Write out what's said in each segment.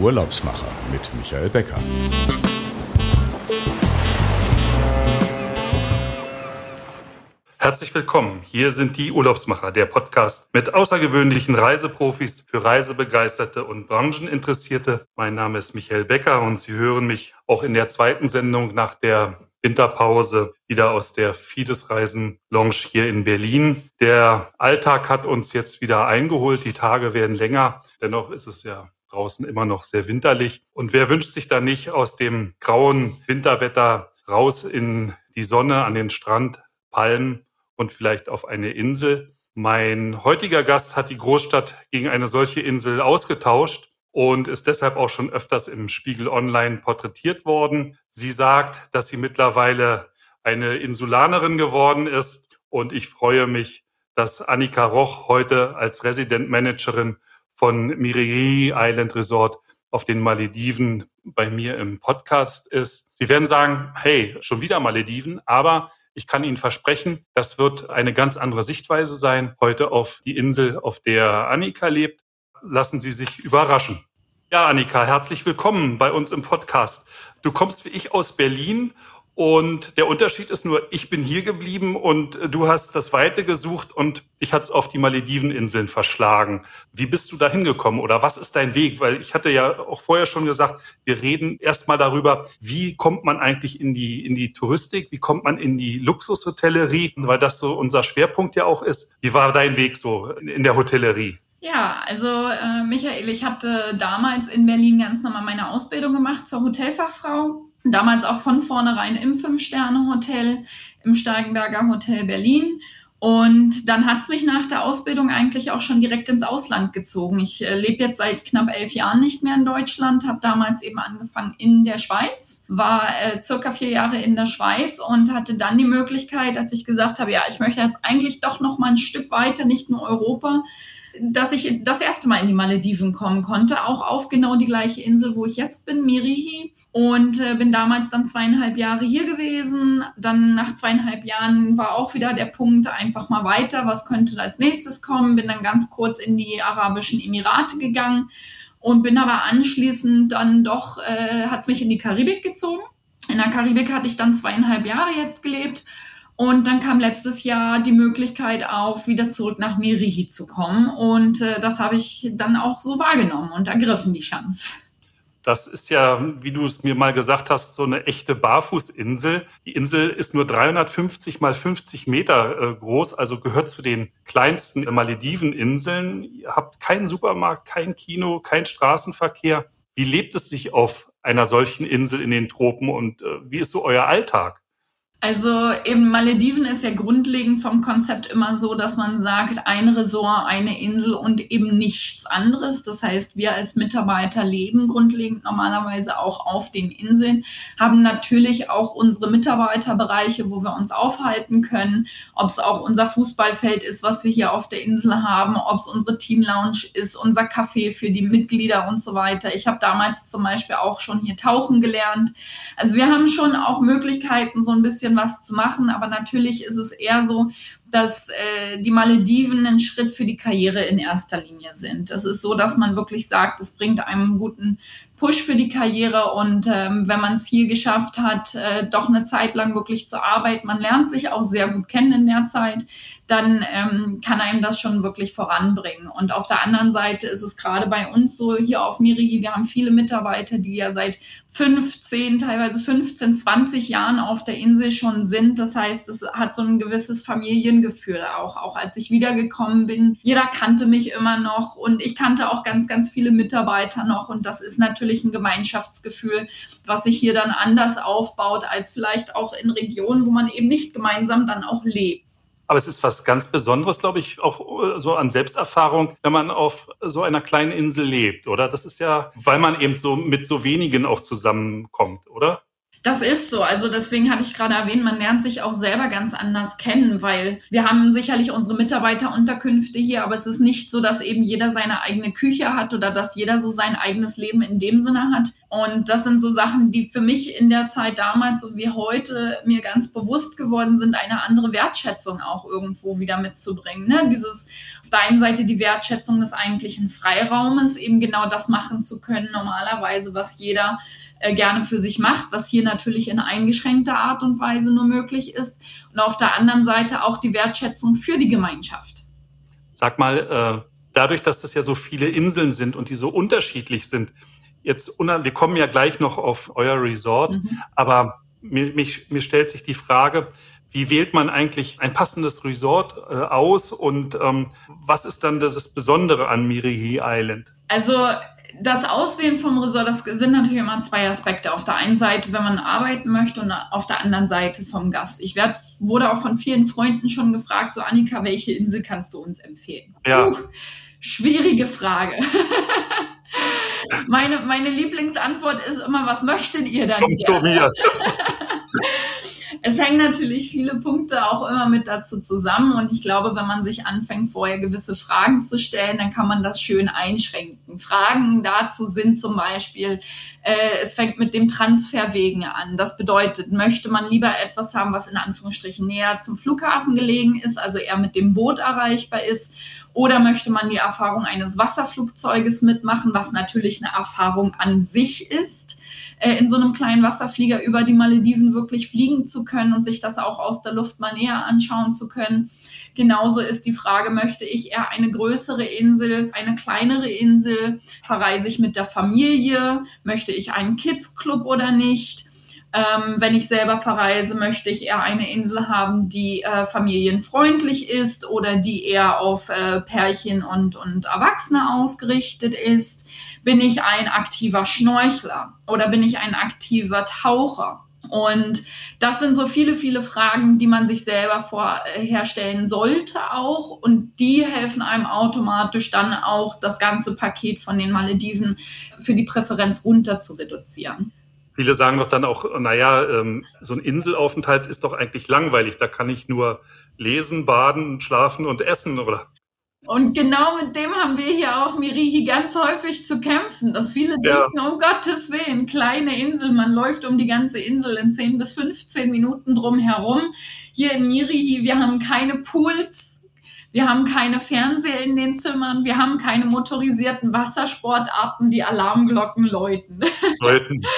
Urlaubsmacher mit Michael Becker. Herzlich willkommen. Hier sind die Urlaubsmacher, der Podcast mit außergewöhnlichen Reiseprofis für Reisebegeisterte und Brancheninteressierte. Mein Name ist Michael Becker und Sie hören mich auch in der zweiten Sendung nach der Winterpause wieder aus der Fides Reisen Lounge hier in Berlin. Der Alltag hat uns jetzt wieder eingeholt. Die Tage werden länger. Dennoch ist es ja draußen immer noch sehr winterlich. Und wer wünscht sich da nicht aus dem grauen Winterwetter raus in die Sonne, an den Strand, Palmen und vielleicht auf eine Insel? Mein heutiger Gast hat die Großstadt gegen eine solche Insel ausgetauscht und ist deshalb auch schon öfters im Spiegel Online porträtiert worden. Sie sagt, dass sie mittlerweile eine Insulanerin geworden ist und ich freue mich, dass Annika Roch heute als Resident Managerin von Miriri Island Resort auf den Malediven bei mir im Podcast ist. Sie werden sagen, hey, schon wieder Malediven, aber ich kann Ihnen versprechen, das wird eine ganz andere Sichtweise sein heute auf die Insel, auf der Annika lebt lassen Sie sich überraschen. Ja, Annika, herzlich willkommen bei uns im Podcast. Du kommst wie ich aus Berlin und der Unterschied ist nur, ich bin hier geblieben und du hast das Weite gesucht und ich hatte es auf die Malediveninseln verschlagen. Wie bist du da hingekommen oder was ist dein Weg? Weil ich hatte ja auch vorher schon gesagt, wir reden erstmal darüber, wie kommt man eigentlich in die, in die Touristik, wie kommt man in die Luxushotellerie, weil das so unser Schwerpunkt ja auch ist. Wie war dein Weg so in der Hotellerie? Ja, also äh, Michael, ich hatte damals in Berlin ganz normal meine Ausbildung gemacht zur Hotelfachfrau. Damals auch von vornherein im Fünf-Sterne-Hotel, im Steigenberger Hotel Berlin. Und dann hat's mich nach der Ausbildung eigentlich auch schon direkt ins Ausland gezogen. Ich äh, lebe jetzt seit knapp elf Jahren nicht mehr in Deutschland, habe damals eben angefangen in der Schweiz, war äh, circa vier Jahre in der Schweiz und hatte dann die Möglichkeit, als ich gesagt habe, ja, ich möchte jetzt eigentlich doch noch mal ein Stück weiter, nicht nur Europa, dass ich das erste Mal in die Malediven kommen konnte, auch auf genau die gleiche Insel, wo ich jetzt bin, Mirihi. Und äh, bin damals dann zweieinhalb Jahre hier gewesen. Dann nach zweieinhalb Jahren war auch wieder der Punkt, einfach mal weiter, was könnte als nächstes kommen. Bin dann ganz kurz in die Arabischen Emirate gegangen und bin aber anschließend dann doch, äh, hat es mich in die Karibik gezogen. In der Karibik hatte ich dann zweieinhalb Jahre jetzt gelebt und dann kam letztes Jahr die Möglichkeit auf, wieder zurück nach Merihi zu kommen. Und äh, das habe ich dann auch so wahrgenommen und ergriffen, die Chance. Das ist ja, wie du es mir mal gesagt hast, so eine echte Barfußinsel. Die Insel ist nur 350 mal 50 Meter äh, groß, also gehört zu den kleinsten Malediveninseln. Ihr habt keinen Supermarkt, kein Kino, kein Straßenverkehr. Wie lebt es sich auf einer solchen Insel in den Tropen und äh, wie ist so euer Alltag? Also eben Malediven ist ja grundlegend vom Konzept immer so, dass man sagt, ein Resort, eine Insel und eben nichts anderes. Das heißt, wir als Mitarbeiter leben grundlegend normalerweise auch auf den Inseln, haben natürlich auch unsere Mitarbeiterbereiche, wo wir uns aufhalten können, ob es auch unser Fußballfeld ist, was wir hier auf der Insel haben, ob es unsere Teamlounge ist, unser Café für die Mitglieder und so weiter. Ich habe damals zum Beispiel auch schon hier tauchen gelernt. Also wir haben schon auch Möglichkeiten, so ein bisschen bisschen was zu machen, aber natürlich ist es eher so, dass äh, die Malediven ein Schritt für die Karriere in erster Linie sind. Es ist so, dass man wirklich sagt, es bringt einem einen guten Push für die Karriere und ähm, wenn man es hier geschafft hat, äh, doch eine Zeit lang wirklich zu arbeiten, man lernt sich auch sehr gut kennen in der Zeit, dann ähm, kann einem das schon wirklich voranbringen. Und auf der anderen Seite ist es gerade bei uns so, hier auf Mirihi, wir haben viele Mitarbeiter, die ja seit 15, teilweise 15, 20 Jahren auf der Insel schon sind. Das heißt, es hat so ein gewisses Familiengefühl auch, auch als ich wiedergekommen bin. Jeder kannte mich immer noch und ich kannte auch ganz, ganz viele Mitarbeiter noch. Und das ist natürlich ein Gemeinschaftsgefühl, was sich hier dann anders aufbaut als vielleicht auch in Regionen, wo man eben nicht gemeinsam dann auch lebt. Aber es ist was ganz Besonderes, glaube ich, auch äh, so an Selbsterfahrung, wenn man auf so einer kleinen Insel lebt, oder? Das ist ja, weil man eben so mit so wenigen auch zusammenkommt, oder? Das ist so. Also deswegen hatte ich gerade erwähnt, man lernt sich auch selber ganz anders kennen, weil wir haben sicherlich unsere Mitarbeiterunterkünfte hier, aber es ist nicht so, dass eben jeder seine eigene Küche hat oder dass jeder so sein eigenes Leben in dem Sinne hat. Und das sind so Sachen, die für mich in der Zeit damals und wie heute mir ganz bewusst geworden sind, eine andere Wertschätzung auch irgendwo wieder mitzubringen. Ne? Dieses auf der einen Seite die Wertschätzung des eigentlichen Freiraumes, eben genau das machen zu können, normalerweise, was jeder äh, gerne für sich macht, was hier natürlich in eingeschränkter Art und Weise nur möglich ist. Und auf der anderen Seite auch die Wertschätzung für die Gemeinschaft. Sag mal, äh, dadurch, dass das ja so viele Inseln sind und die so unterschiedlich sind, jetzt, wir kommen ja gleich noch auf euer Resort, mhm. aber mir, mich, mir stellt sich die Frage, wie wählt man eigentlich ein passendes Resort äh, aus und ähm, was ist dann das Besondere an Mirihi Island? Also das Auswählen vom Resort, das sind natürlich immer zwei Aspekte. Auf der einen Seite, wenn man arbeiten möchte und auf der anderen Seite vom Gast. Ich werd, wurde auch von vielen Freunden schon gefragt, so Annika, welche Insel kannst du uns empfehlen? Ja. Uh, schwierige Frage. meine, meine Lieblingsantwort ist immer, was möchtet ihr dann? Kommt zu mir. es hängen natürlich viele Punkte auch immer mit dazu zusammen. Und ich glaube, wenn man sich anfängt, vorher gewisse Fragen zu stellen, dann kann man das schön einschränken. Fragen dazu sind zum Beispiel, äh, es fängt mit dem Transferwegen an. Das bedeutet, möchte man lieber etwas haben, was in Anführungsstrichen näher zum Flughafen gelegen ist, also eher mit dem Boot erreichbar ist, oder möchte man die Erfahrung eines Wasserflugzeuges mitmachen, was natürlich eine Erfahrung an sich ist äh, in so einem kleinen Wasserflieger über die Malediven wirklich fliegen zu können und sich das auch aus der Luft mal näher anschauen zu können. Genauso ist die Frage, möchte ich eher eine größere Insel, eine kleinere Insel? Verreise ich mit der Familie? Möchte ich einen Kids Club oder nicht? Ähm, wenn ich selber verreise, möchte ich eher eine Insel haben, die äh, familienfreundlich ist oder die eher auf äh, Pärchen und, und Erwachsene ausgerichtet ist. Bin ich ein aktiver Schnorchler oder bin ich ein aktiver Taucher? Und das sind so viele, viele Fragen, die man sich selber vorherstellen sollte auch. Und die helfen einem automatisch dann auch, das ganze Paket von den Malediven für die Präferenz runter zu reduzieren. Viele sagen doch dann auch, naja, ähm, so ein Inselaufenthalt ist doch eigentlich langweilig. Da kann ich nur lesen, baden, schlafen und essen, oder? Und genau mit dem haben wir hier auf Mirihi ganz häufig zu kämpfen, dass viele ja. denken, um Gottes Willen, kleine Insel, man läuft um die ganze Insel in 10 bis 15 Minuten drum herum. Hier in Mirihi, wir haben keine Pools, wir haben keine Fernseher in den Zimmern, wir haben keine motorisierten Wassersportarten, die Alarmglocken läuten. läuten.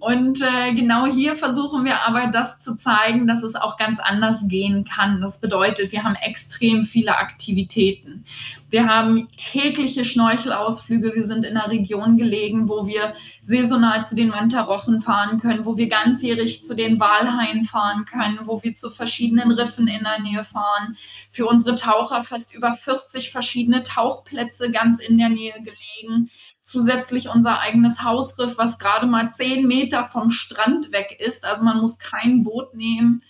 Und äh, genau hier versuchen wir aber das zu zeigen, dass es auch ganz anders gehen kann. Das bedeutet, wir haben extrem viele Aktivitäten. Wir haben tägliche Schnorchelausflüge. Wir sind in einer Region gelegen, wo wir saisonal zu den Mantarochen fahren können, wo wir ganzjährig zu den Walhaien fahren können, wo wir zu verschiedenen Riffen in der Nähe fahren. Für unsere Taucher fast über 40 verschiedene Tauchplätze ganz in der Nähe gelegen zusätzlich unser eigenes Hausriff, was gerade mal zehn Meter vom Strand weg ist. Also man muss kein Boot nehmen.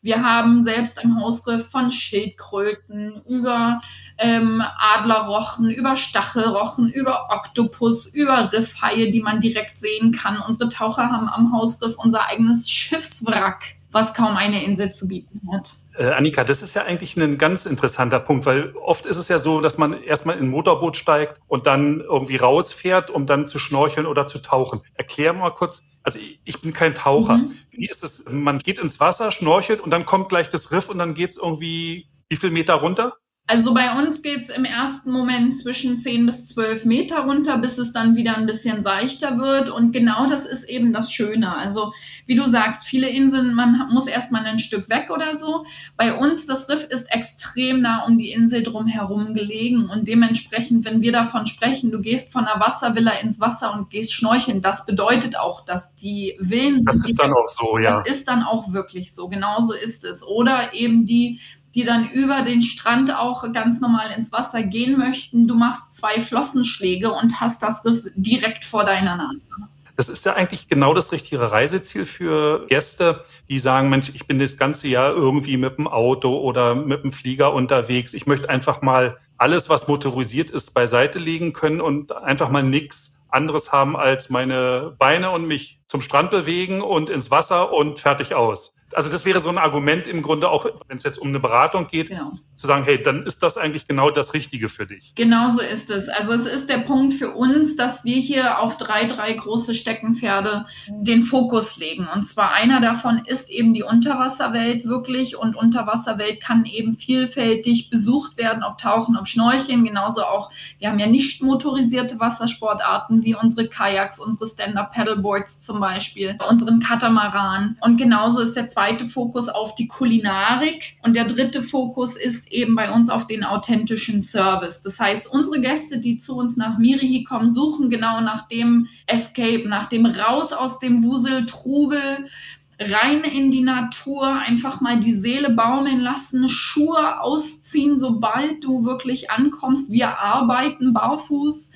Wir haben selbst im Hausriff von Schildkröten über ähm, Adlerrochen, über Stachelrochen, über Oktopus, über Riffhaie, die man direkt sehen kann. Unsere Taucher haben am Hausriff unser eigenes Schiffswrack, was kaum eine Insel zu bieten hat. Äh, Annika, das ist ja eigentlich ein ganz interessanter Punkt, weil oft ist es ja so, dass man erstmal in ein Motorboot steigt und dann irgendwie rausfährt, um dann zu schnorcheln oder zu tauchen. Erklär mal kurz, also ich bin kein Taucher. Mhm. Wie ist es? Man geht ins Wasser, schnorchelt und dann kommt gleich das Riff und dann geht es irgendwie wie viel Meter runter? Also bei uns geht es im ersten Moment zwischen 10 bis 12 Meter runter, bis es dann wieder ein bisschen seichter wird. Und genau das ist eben das Schöne. Also wie du sagst, viele Inseln, man muss erstmal ein Stück weg oder so. Bei uns, das Riff ist extrem nah um die Insel drumherum gelegen. Und dementsprechend, wenn wir davon sprechen, du gehst von einer Wasservilla ins Wasser und gehst schnorcheln, das bedeutet auch, dass die Villen... Das ist dann auch so, ja. Das ist dann auch wirklich so. Genauso ist es. Oder eben die die dann über den Strand auch ganz normal ins Wasser gehen möchten. Du machst zwei Flossenschläge und hast das Riff direkt vor deiner Nase. Das ist ja eigentlich genau das richtige Reiseziel für Gäste, die sagen, Mensch, ich bin das ganze Jahr irgendwie mit dem Auto oder mit dem Flieger unterwegs. Ich möchte einfach mal alles, was motorisiert ist, beiseite legen können und einfach mal nichts anderes haben als meine Beine und mich zum Strand bewegen und ins Wasser und fertig aus. Also das wäre so ein Argument im Grunde auch, wenn es jetzt um eine Beratung geht, genau. zu sagen, hey, dann ist das eigentlich genau das Richtige für dich. Genau so ist es. Also es ist der Punkt für uns, dass wir hier auf drei, drei große Steckenpferde den Fokus legen. Und zwar einer davon ist eben die Unterwasserwelt wirklich und Unterwasserwelt kann eben vielfältig besucht werden, ob Tauchen, ob Schnorcheln, genauso auch, wir haben ja nicht motorisierte Wassersportarten wie unsere Kajaks, unsere Stand-Up-Paddleboards zum Beispiel, unseren Katamaran. Und genauso ist der zweite Fokus auf die Kulinarik und der dritte Fokus ist eben bei uns auf den authentischen Service. Das heißt, unsere Gäste, die zu uns nach Mirihi kommen, suchen genau nach dem Escape, nach dem Raus aus dem Wusel, Trubel, rein in die Natur, einfach mal die Seele baumeln lassen, Schuhe ausziehen, sobald du wirklich ankommst. Wir arbeiten barfuß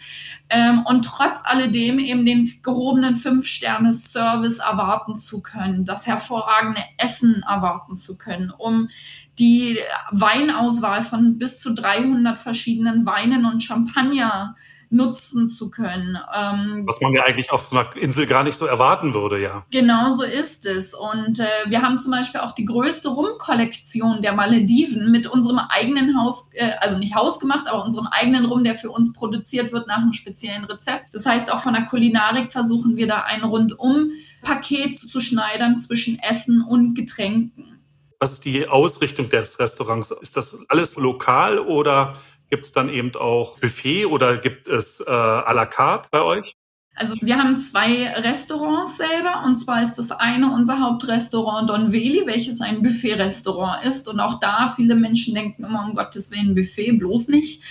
ähm, und trotz alledem eben den gehobenen Fünf-Sterne-Service erwarten zu können, das hervorragende Essen erwarten zu können, um die Weinauswahl von bis zu 300 verschiedenen Weinen und Champagner nutzen zu können. Ähm, Was man ja eigentlich auf so einer Insel gar nicht so erwarten würde, ja. Genau so ist es. Und äh, wir haben zum Beispiel auch die größte Rumkollektion der Malediven mit unserem eigenen Haus, äh, also nicht hausgemacht, aber unserem eigenen Rum, der für uns produziert wird nach einem speziellen Rezept. Das heißt, auch von der Kulinarik versuchen wir da ein rundum Paket zu schneidern zwischen Essen und Getränken. Was ist die Ausrichtung des Restaurants? Ist das alles lokal oder Gibt es dann eben auch Buffet oder gibt es äh, à la carte bei euch? Also wir haben zwei Restaurants selber und zwar ist das eine unser Hauptrestaurant Don Veli, welches ein Buffet-Restaurant ist und auch da viele Menschen denken immer um Gottes Willen Buffet, bloß nicht.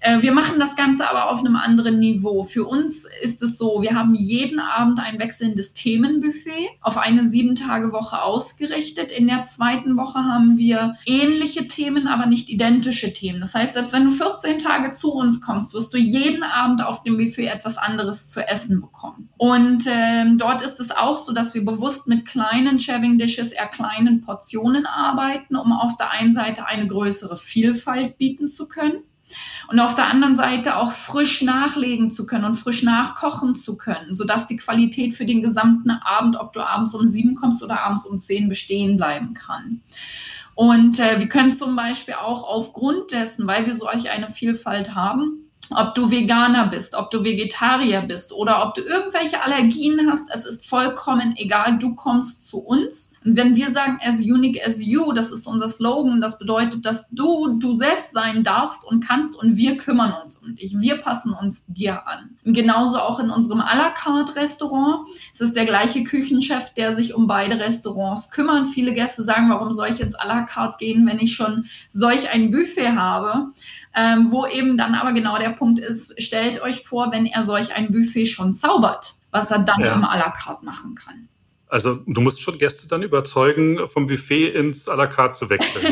Äh, wir machen das Ganze aber auf einem anderen Niveau. Für uns ist es so, wir haben jeden Abend ein wechselndes Themenbuffet auf eine Sieben-Tage-Woche ausgerichtet. In der zweiten Woche haben wir ähnliche Themen, aber nicht identische Themen. Das heißt, selbst wenn du 14 Tage zu uns kommst, wirst du jeden Abend auf dem Buffet etwas anderes zu essen bekommen. Und ähm, dort ist es auch so, dass wir bewusst mit kleinen Shaving Dishes, eher kleinen Portionen arbeiten, um auf der einen Seite eine größere Vielfalt bieten zu können. Und auf der anderen Seite auch frisch nachlegen zu können und frisch nachkochen zu können, sodass die Qualität für den gesamten Abend, ob du abends um sieben kommst oder abends um zehn, bestehen bleiben kann. Und äh, wir können zum Beispiel auch aufgrund dessen, weil wir solch eine Vielfalt haben, ob du Veganer bist, ob du Vegetarier bist oder ob du irgendwelche Allergien hast, es ist vollkommen egal, du kommst zu uns. Und wenn wir sagen, as unique as you, das ist unser Slogan, das bedeutet, dass du du selbst sein darfst und kannst und wir kümmern uns um dich, wir passen uns dir an. Und genauso auch in unserem à la carte Restaurant. Es ist der gleiche Küchenchef, der sich um beide Restaurants kümmert. Viele Gäste sagen, warum soll ich ins à la carte gehen, wenn ich schon solch ein Buffet habe? Ähm, wo eben dann aber genau der Punkt ist, stellt euch vor, wenn er solch ein Buffet schon zaubert, was er dann ja. im à la carte machen kann. Also du musst schon Gäste dann überzeugen, vom Buffet ins à la carte zu wechseln.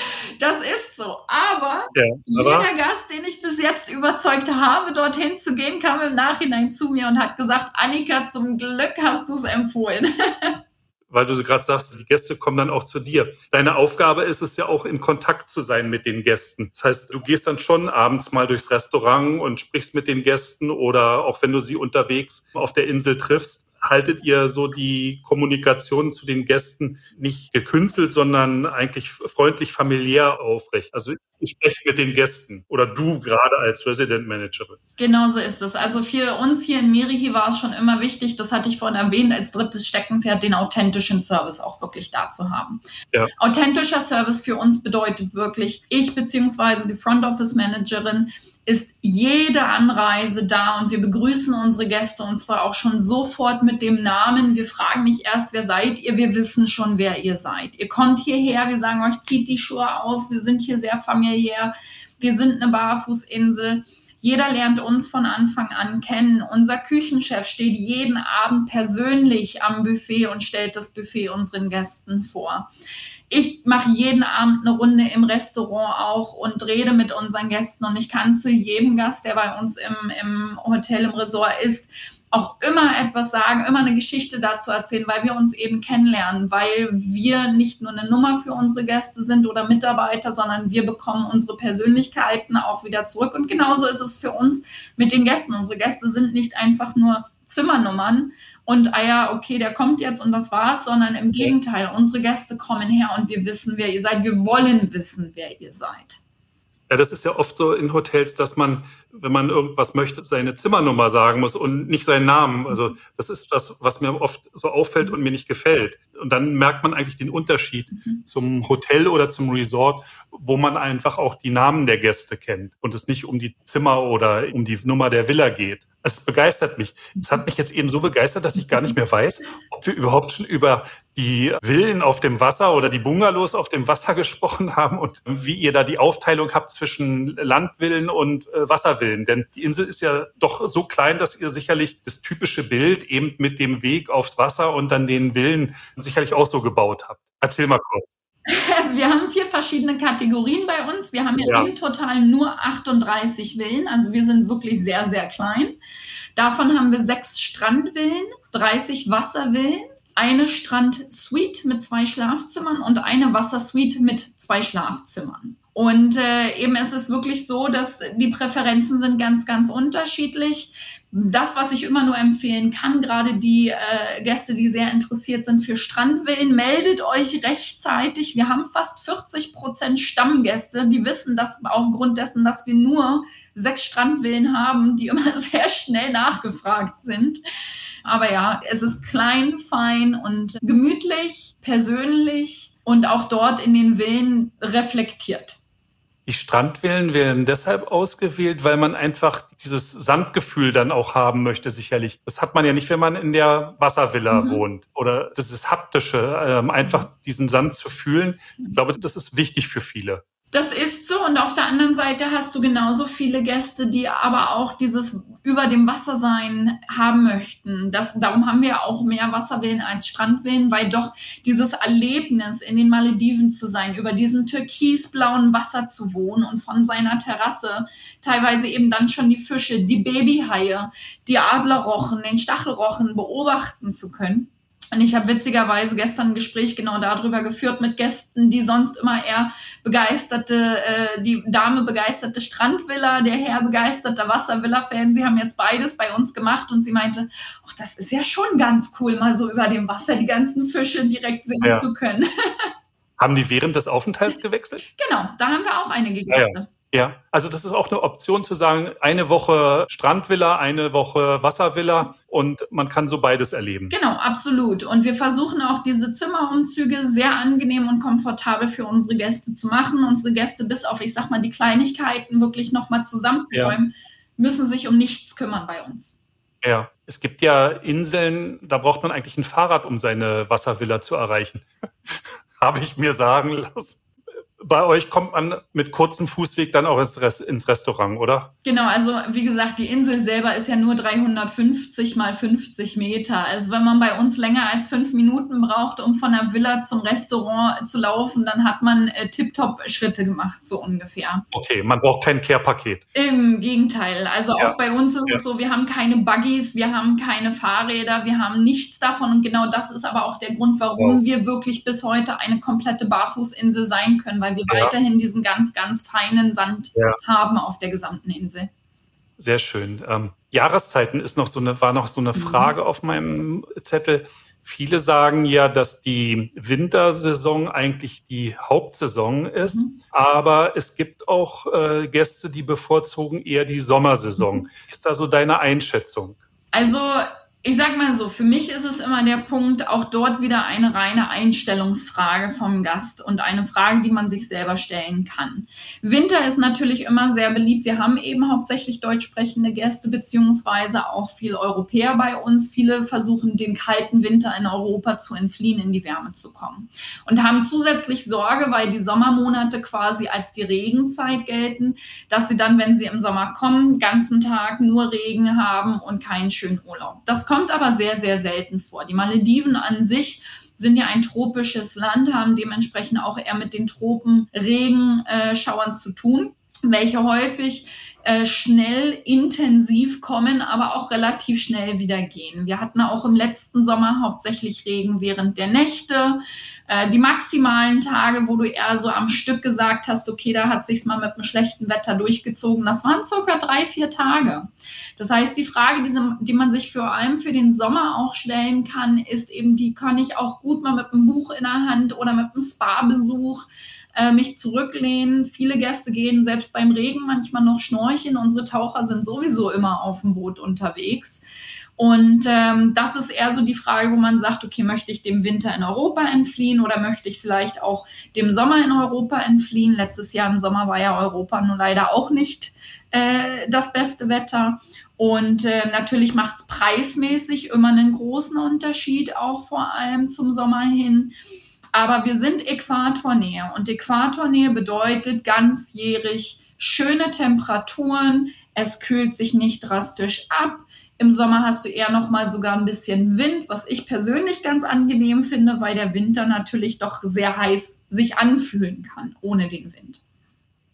das ist so. Aber, ja, aber jeder Gast, den ich bis jetzt überzeugt habe, dorthin zu gehen, kam im Nachhinein zu mir und hat gesagt, Annika, zum Glück hast du es empfohlen. weil du so gerade sagst, die Gäste kommen dann auch zu dir. Deine Aufgabe ist es ja auch, in Kontakt zu sein mit den Gästen. Das heißt, du gehst dann schon abends mal durchs Restaurant und sprichst mit den Gästen oder auch wenn du sie unterwegs auf der Insel triffst, haltet ihr so die Kommunikation zu den Gästen nicht gekünstelt, sondern eigentlich freundlich familiär aufrecht? Also ich spreche mit den Gästen oder du gerade als Resident Managerin. Genau so ist es. Also für uns hier in Mirihi war es schon immer wichtig, das hatte ich vorhin erwähnt, als drittes Steckenpferd den authentischen Service auch wirklich da zu haben. Ja. Authentischer Service für uns bedeutet wirklich, ich beziehungsweise die Front Office Managerin ist jede Anreise da und wir begrüßen unsere Gäste und zwar auch schon sofort mit dem Namen. Wir fragen nicht erst, wer seid ihr, wir wissen schon, wer ihr seid. Ihr kommt hierher, wir sagen euch, zieht die Schuhe aus, wir sind hier sehr familiär, wir sind eine Barfußinsel. Jeder lernt uns von Anfang an kennen. Unser Küchenchef steht jeden Abend persönlich am Buffet und stellt das Buffet unseren Gästen vor ich mache jeden Abend eine Runde im Restaurant auch und rede mit unseren Gästen. Und ich kann zu jedem Gast, der bei uns im, im Hotel, im Resort ist, auch immer etwas sagen, immer eine Geschichte dazu erzählen, weil wir uns eben kennenlernen, weil wir nicht nur eine Nummer für unsere Gäste sind oder Mitarbeiter, sondern wir bekommen unsere Persönlichkeiten auch wieder zurück. Und genauso ist es für uns mit den Gästen. Unsere Gäste sind nicht einfach nur Zimmernummern und ah ja, okay, der kommt jetzt und das war's, sondern im Gegenteil, unsere Gäste kommen her und wir wissen, wer ihr seid. Wir wollen wissen, wer ihr seid. Ja, das ist ja oft so in Hotels, dass man, wenn man irgendwas möchte, seine Zimmernummer sagen muss und nicht seinen Namen. Also das ist das, was mir oft so auffällt und mir nicht gefällt. Und dann merkt man eigentlich den Unterschied mhm. zum Hotel oder zum Resort, wo man einfach auch die Namen der Gäste kennt und es nicht um die Zimmer oder um die Nummer der Villa geht. Es begeistert mich. Es hat mich jetzt eben so begeistert, dass ich gar nicht mehr weiß, ob wir überhaupt schon über die Villen auf dem Wasser oder die Bungalows auf dem Wasser gesprochen haben und wie ihr da die Aufteilung habt zwischen Landvillen und äh, Wasservillen. Denn die Insel ist ja doch so klein, dass ihr sicherlich das typische Bild eben mit dem Weg aufs Wasser und dann den Villen sicherlich auch so gebaut habt. Erzähl mal kurz. Wir haben vier verschiedene Kategorien bei uns. Wir haben ja, im Total nur 38 Villen, also wir sind wirklich sehr, sehr klein. Davon haben wir sechs Strandvillen, 30 Wasservillen, eine Strandsuite mit zwei Schlafzimmern und eine Wassersuite mit zwei Schlafzimmern. Und äh, eben ist es wirklich so, dass die Präferenzen sind ganz, ganz unterschiedlich das, was ich immer nur empfehlen kann, gerade die äh, Gäste, die sehr interessiert sind für Strandvillen, meldet euch rechtzeitig. Wir haben fast 40 Prozent Stammgäste, die wissen, dass aufgrund dessen, dass wir nur sechs Strandvillen haben, die immer sehr schnell nachgefragt sind. Aber ja, es ist klein, fein und gemütlich, persönlich und auch dort in den Villen reflektiert. Die Strandvillen werden deshalb ausgewählt, weil man einfach dieses Sandgefühl dann auch haben möchte, sicherlich. Das hat man ja nicht, wenn man in der Wasservilla mhm. wohnt. Oder das ist haptische, ähm, einfach diesen Sand zu fühlen. Ich glaube, das ist wichtig für viele. Das ist so. Und auf der anderen Seite hast du genauso viele Gäste, die aber auch dieses über dem Wasser sein haben möchten. Das, darum haben wir auch mehr Wasserwillen als Strandwillen, weil doch dieses Erlebnis in den Malediven zu sein, über diesem türkisblauen Wasser zu wohnen und von seiner Terrasse teilweise eben dann schon die Fische, die Babyhaie, die Adlerrochen, den Stachelrochen beobachten zu können und ich habe witzigerweise gestern ein Gespräch genau darüber geführt mit Gästen, die sonst immer eher begeisterte, äh, die Dame begeisterte Strandvilla, der Herr begeisterter Wasservilla-Fan. Sie haben jetzt beides bei uns gemacht und sie meinte, ach, das ist ja schon ganz cool, mal so über dem Wasser die ganzen Fische direkt sehen ja. zu können. haben die während des Aufenthalts gewechselt? Genau, da haben wir auch einige Gäste. Ja, ja. Ja, also das ist auch eine Option zu sagen, eine Woche Strandvilla, eine Woche Wasservilla und man kann so beides erleben. Genau, absolut. Und wir versuchen auch diese Zimmerumzüge sehr angenehm und komfortabel für unsere Gäste zu machen. Unsere Gäste bis auf, ich sag mal, die Kleinigkeiten wirklich nochmal zusammenzuräumen, ja. müssen sich um nichts kümmern bei uns. Ja, es gibt ja Inseln, da braucht man eigentlich ein Fahrrad, um seine Wasservilla zu erreichen. Habe ich mir sagen lassen bei euch kommt man mit kurzem Fußweg dann auch ins, ins, Restaurant, oder? Genau, also wie gesagt, die Insel selber ist ja nur 350 mal 50 Meter. Also wenn man bei uns länger als fünf Minuten braucht, um von der Villa zum Restaurant zu laufen, dann hat man äh, tiptop Schritte gemacht, so ungefähr. Okay, man braucht kein Care-Paket. Im Gegenteil. Also ja. auch bei uns ist ja. es so, wir haben keine Buggies, wir haben keine Fahrräder, wir haben nichts davon. Und genau das ist aber auch der Grund, warum wow. wir wirklich bis heute eine komplette Barfußinsel sein können, weil weil wir ja. weiterhin diesen ganz, ganz feinen Sand ja. haben auf der gesamten Insel. Sehr schön. Ähm, Jahreszeiten ist noch so eine, war noch so eine mhm. Frage mhm. auf meinem Zettel. Viele sagen ja, dass die Wintersaison eigentlich die Hauptsaison ist, mhm. aber es gibt auch äh, Gäste, die bevorzugen eher die Sommersaison. Mhm. Ist da so deine Einschätzung? Also ich sag mal so, für mich ist es immer der Punkt, auch dort wieder eine reine Einstellungsfrage vom Gast und eine Frage, die man sich selber stellen kann. Winter ist natürlich immer sehr beliebt. Wir haben eben hauptsächlich deutsch sprechende Gäste, beziehungsweise auch viele Europäer bei uns. Viele versuchen, dem kalten Winter in Europa zu entfliehen, in die Wärme zu kommen. Und haben zusätzlich Sorge, weil die Sommermonate quasi als die Regenzeit gelten, dass sie dann, wenn sie im Sommer kommen, ganzen Tag nur Regen haben und keinen schönen Urlaub. Das kommt aber sehr, sehr selten vor. Die Malediven an sich sind ja ein tropisches Land, haben dementsprechend auch eher mit den Tropenregenschauern äh, zu tun, welche häufig äh, schnell intensiv kommen, aber auch relativ schnell wieder gehen. Wir hatten auch im letzten Sommer hauptsächlich Regen während der Nächte. Äh, die maximalen Tage, wo du eher so am Stück gesagt hast, okay, da hat sich's mal mit einem schlechten Wetter durchgezogen, das waren circa drei, vier Tage. Das heißt, die Frage, die, die man sich vor allem für den Sommer auch stellen kann, ist eben, die kann ich auch gut mal mit einem Buch in der Hand oder mit einem Spa-Besuch äh, mich zurücklehnen. Viele Gäste gehen selbst beim Regen manchmal noch schnorcheln. Unsere Taucher sind sowieso immer auf dem Boot unterwegs. Und ähm, das ist eher so die Frage, wo man sagt, okay, möchte ich dem Winter in Europa entfliehen oder möchte ich vielleicht auch dem Sommer in Europa entfliehen? Letztes Jahr im Sommer war ja Europa nur leider auch nicht äh, das beste Wetter. Und äh, natürlich macht es preismäßig immer einen großen Unterschied, auch vor allem zum Sommer hin. Aber wir sind Äquatornähe und Äquatornähe bedeutet ganzjährig schöne Temperaturen. Es kühlt sich nicht drastisch ab. Im Sommer hast du eher noch mal sogar ein bisschen Wind, was ich persönlich ganz angenehm finde, weil der Winter natürlich doch sehr heiß sich anfühlen kann ohne den Wind.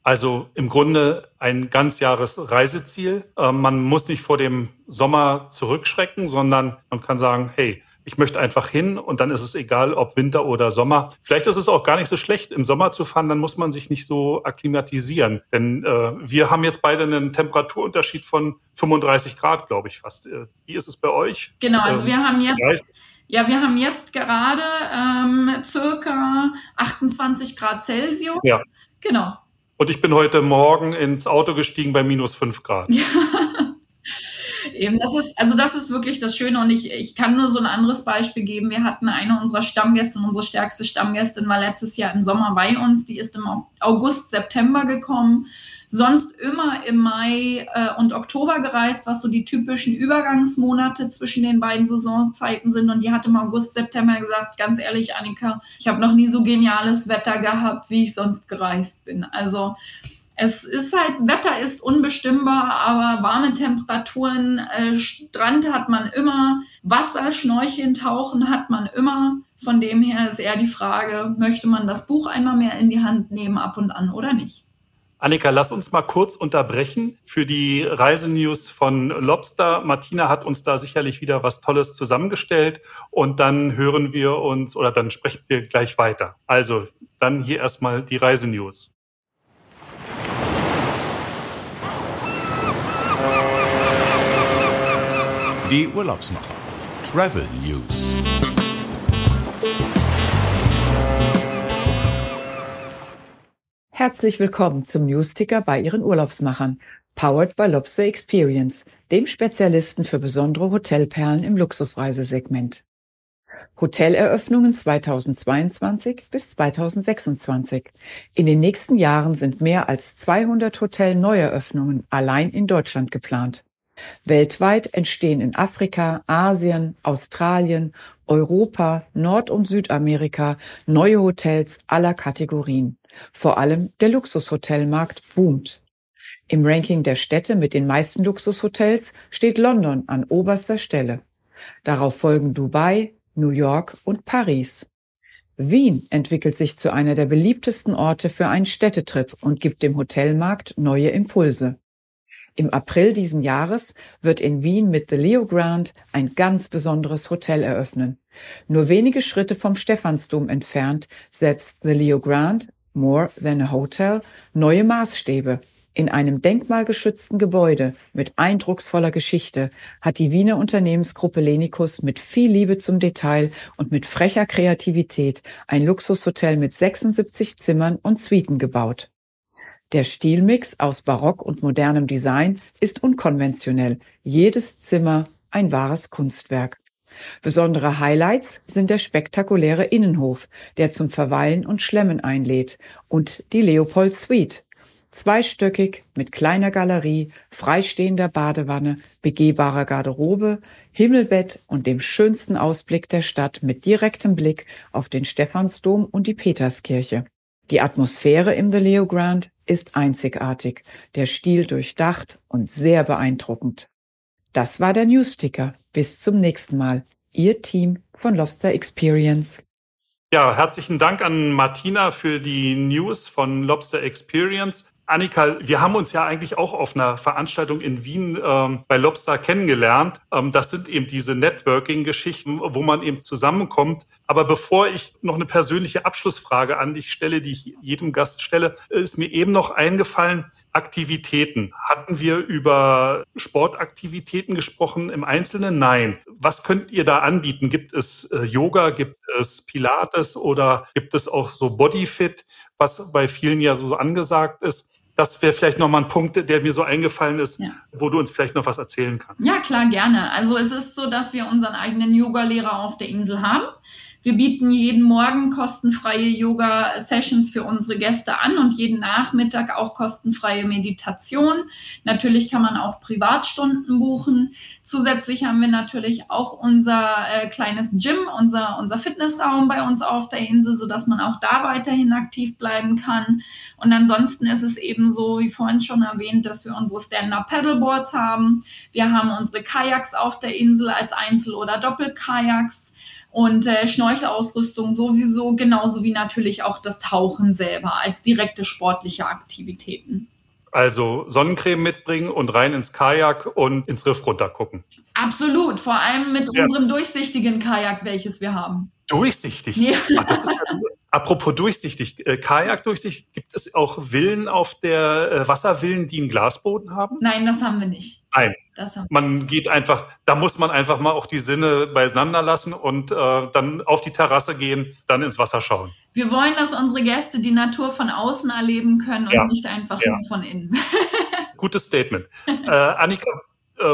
Also im Grunde ein Ganzjahresreiseziel. Ähm, man muss nicht vor dem Sommer zurückschrecken, sondern man kann sagen, hey, ich möchte einfach hin und dann ist es egal, ob Winter oder Sommer. Vielleicht ist es auch gar nicht so schlecht, im Sommer zu fahren, dann muss man sich nicht so akklimatisieren. Denn äh, wir haben jetzt beide einen Temperaturunterschied von 35 Grad, glaube ich fast. Äh, wie ist es bei euch? Genau, also ähm, wir haben jetzt. Ja, wir haben jetzt gerade ähm, circa 28 Grad Celsius. Ja. Genau. Und ich bin heute Morgen ins Auto gestiegen bei minus 5 Grad. Ja. Eben, das ist, also das ist wirklich das Schöne und ich, ich kann nur so ein anderes Beispiel geben. Wir hatten eine unserer Stammgäste, unsere stärkste Stammgästin war letztes Jahr im Sommer bei uns. Die ist im August, September gekommen. Sonst immer im Mai äh, und Oktober gereist, was so die typischen Übergangsmonate zwischen den beiden Saisonzeiten sind. Und die hat im August, September gesagt, ganz ehrlich, Annika, ich habe noch nie so geniales Wetter gehabt, wie ich sonst gereist bin. Also es ist halt, Wetter ist unbestimmbar, aber warme Temperaturen, äh, Strand hat man immer, Wasser, Schnorcheln, Tauchen hat man immer. Von dem her ist eher die Frage, möchte man das Buch einmal mehr in die Hand nehmen ab und an oder nicht? Annika, lass uns mal kurz unterbrechen für die Reisenews von Lobster. Martina hat uns da sicherlich wieder was Tolles zusammengestellt und dann hören wir uns oder dann sprechen wir gleich weiter. Also dann hier erstmal die Reisenews. Die Urlaubsmacher. Travel News. Herzlich willkommen zum Newsticker bei Ihren Urlaubsmachern. Powered by Lobster Experience, dem Spezialisten für besondere Hotelperlen im Luxusreisesegment. Hoteleröffnungen 2022 bis 2026. In den nächsten Jahren sind mehr als 200 Hotel-Neueröffnungen allein in Deutschland geplant. Weltweit entstehen in Afrika, Asien, Australien, Europa, Nord- und Südamerika neue Hotels aller Kategorien. Vor allem der Luxushotelmarkt boomt. Im Ranking der Städte mit den meisten Luxushotels steht London an oberster Stelle. Darauf folgen Dubai, New York und Paris. Wien entwickelt sich zu einer der beliebtesten Orte für einen Städtetrip und gibt dem Hotelmarkt neue Impulse. Im April diesen Jahres wird in Wien mit The Leo Grand ein ganz besonderes Hotel eröffnen. Nur wenige Schritte vom Stephansdom entfernt setzt The Leo Grand, More Than a Hotel, neue Maßstäbe. In einem denkmalgeschützten Gebäude mit eindrucksvoller Geschichte hat die Wiener Unternehmensgruppe Lenikus mit viel Liebe zum Detail und mit frecher Kreativität ein Luxushotel mit 76 Zimmern und Suiten gebaut. Der Stilmix aus Barock und modernem Design ist unkonventionell. Jedes Zimmer ein wahres Kunstwerk. Besondere Highlights sind der spektakuläre Innenhof, der zum Verweilen und Schlemmen einlädt, und die Leopold Suite. Zweistöckig mit kleiner Galerie, freistehender Badewanne, begehbarer Garderobe, Himmelbett und dem schönsten Ausblick der Stadt mit direktem Blick auf den Stephansdom und die Peterskirche. Die Atmosphäre im The Leo Grand ist einzigartig, der Stil durchdacht und sehr beeindruckend. Das war der Newsticker. Bis zum nächsten Mal. Ihr Team von Lobster Experience. Ja, herzlichen Dank an Martina für die News von Lobster Experience. Annika, wir haben uns ja eigentlich auch auf einer Veranstaltung in Wien ähm, bei Lobster kennengelernt. Ähm, das sind eben diese Networking-Geschichten, wo man eben zusammenkommt. Aber bevor ich noch eine persönliche Abschlussfrage an dich stelle, die ich jedem Gast stelle, ist mir eben noch eingefallen, Aktivitäten. Hatten wir über Sportaktivitäten gesprochen im Einzelnen? Nein. Was könnt ihr da anbieten? Gibt es äh, Yoga, gibt es Pilates oder gibt es auch so Bodyfit, was bei vielen ja so angesagt ist? Das wäre vielleicht nochmal ein Punkt, der mir so eingefallen ist, ja. wo du uns vielleicht noch was erzählen kannst. Ja, klar, gerne. Also es ist so, dass wir unseren eigenen Yoga-Lehrer auf der Insel haben. Wir bieten jeden Morgen kostenfreie Yoga-Sessions für unsere Gäste an und jeden Nachmittag auch kostenfreie Meditation. Natürlich kann man auch Privatstunden buchen. Zusätzlich haben wir natürlich auch unser äh, kleines Gym, unser, unser Fitnessraum bei uns auf der Insel, sodass man auch da weiterhin aktiv bleiben kann. Und ansonsten ist es eben so, wie vorhin schon erwähnt, dass wir unsere Stand-Up-Paddleboards haben. Wir haben unsere Kajaks auf der Insel als Einzel- oder Doppelkajaks und äh, Schnorchelausrüstung sowieso, genauso wie natürlich auch das Tauchen selber als direkte sportliche Aktivitäten. Also Sonnencreme mitbringen und rein ins Kajak und ins Riff runtergucken. Absolut, vor allem mit ja. unserem durchsichtigen Kajak, welches wir haben. Durchsichtig? Ja. Ach, das ist ja Apropos durchsichtig, äh, Kajak durchsichtig, gibt es auch Villen auf der äh, Wasservillen, die einen Glasboden haben? Nein, das haben wir nicht. Nein. man geht einfach, da muss man einfach mal auch die Sinne beiseinander lassen und äh, dann auf die Terrasse gehen, dann ins Wasser schauen. Wir wollen, dass unsere Gäste die Natur von außen erleben können und ja. nicht einfach ja. nur von innen. Gutes Statement. äh, Annika,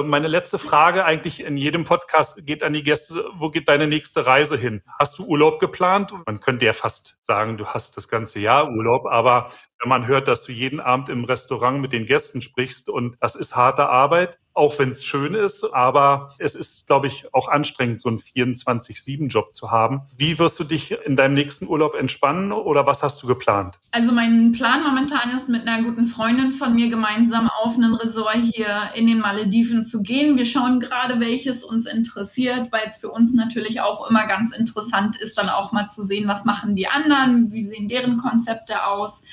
meine letzte Frage eigentlich in jedem Podcast geht an die Gäste, wo geht deine nächste Reise hin? Hast du Urlaub geplant? Man könnte ja fast sagen, du hast das ganze Jahr Urlaub, aber wenn man hört, dass du jeden Abend im Restaurant mit den Gästen sprichst und das ist harte Arbeit, auch wenn es schön ist, aber es ist, glaube ich, auch anstrengend, so einen 24-7-Job zu haben. Wie wirst du dich in deinem nächsten Urlaub entspannen oder was hast du geplant? Also mein Plan momentan ist, mit einer guten Freundin von mir gemeinsam auf einen Resort hier in den Malediven zu gehen. Wir schauen gerade, welches uns interessiert, weil es für uns natürlich auch immer ganz interessant ist, dann auch mal zu sehen, was machen die anderen, wie sehen deren Konzepte aus.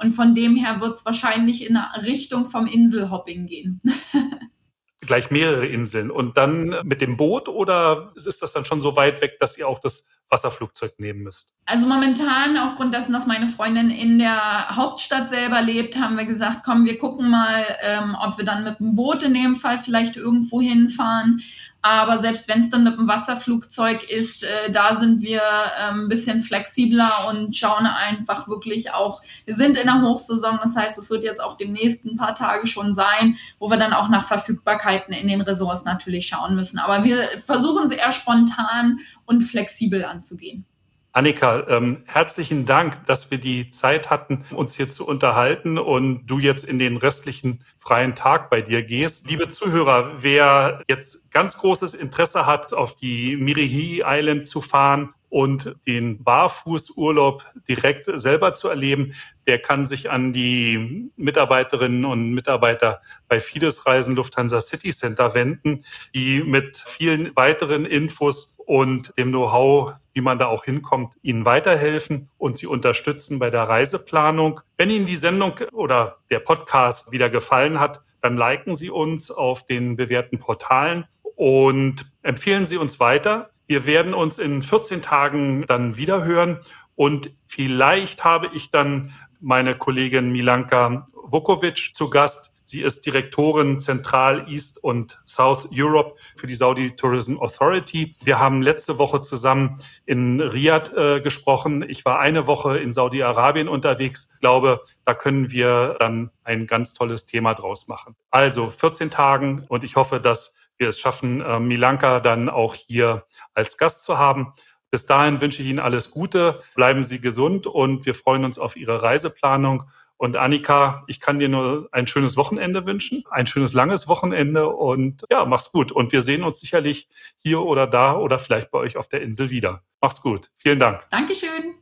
Und von dem her wird es wahrscheinlich in Richtung vom Inselhopping gehen. Gleich mehrere Inseln. Und dann mit dem Boot oder ist das dann schon so weit weg, dass ihr auch das Wasserflugzeug nehmen müsst? Also momentan, aufgrund dessen, dass meine Freundin in der Hauptstadt selber lebt, haben wir gesagt, komm, wir gucken mal, ähm, ob wir dann mit dem Boot in dem Fall vielleicht irgendwo hinfahren. Aber selbst wenn es dann mit dem Wasserflugzeug ist, äh, da sind wir äh, bisschen flexibler und schauen einfach wirklich auch, wir sind in der Hochsaison, das heißt, es wird jetzt auch demnächst ein paar Tage schon sein, wo wir dann auch nach Verfügbarkeiten in den Ressorts natürlich schauen müssen. Aber wir versuchen sie eher spontan und flexibel anzugehen. Annika, ähm, herzlichen Dank, dass wir die Zeit hatten, uns hier zu unterhalten und du jetzt in den restlichen freien Tag bei dir gehst. Liebe Zuhörer, wer jetzt ganz großes Interesse hat, auf die Mirihi Island zu fahren und den Barfußurlaub direkt selber zu erleben, der kann sich an die Mitarbeiterinnen und Mitarbeiter bei Fides Reisen Lufthansa City Center wenden, die mit vielen weiteren Infos und dem Know-how, wie man da auch hinkommt, Ihnen weiterhelfen und Sie unterstützen bei der Reiseplanung. Wenn Ihnen die Sendung oder der Podcast wieder gefallen hat, dann liken Sie uns auf den bewährten Portalen und empfehlen Sie uns weiter. Wir werden uns in 14 Tagen dann wieder hören und vielleicht habe ich dann meine Kollegin Milanka Vukovic zu Gast, Sie ist Direktorin Zentral East und South Europe für die Saudi Tourism Authority. Wir haben letzte Woche zusammen in Riyadh äh, gesprochen. Ich war eine Woche in Saudi-Arabien unterwegs. Ich glaube, da können wir dann ein ganz tolles Thema draus machen. Also 14 Tagen und ich hoffe, dass wir es schaffen, äh, Milanka dann auch hier als Gast zu haben. Bis dahin wünsche ich Ihnen alles Gute, bleiben Sie gesund und wir freuen uns auf Ihre Reiseplanung und Annika, ich kann dir nur ein schönes Wochenende wünschen, ein schönes langes Wochenende und ja, mach's gut. Und wir sehen uns sicherlich hier oder da oder vielleicht bei euch auf der Insel wieder. Mach's gut. Vielen Dank. Dankeschön.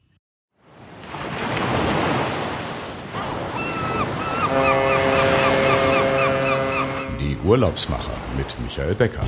Die Urlaubsmacher mit Michael Becker.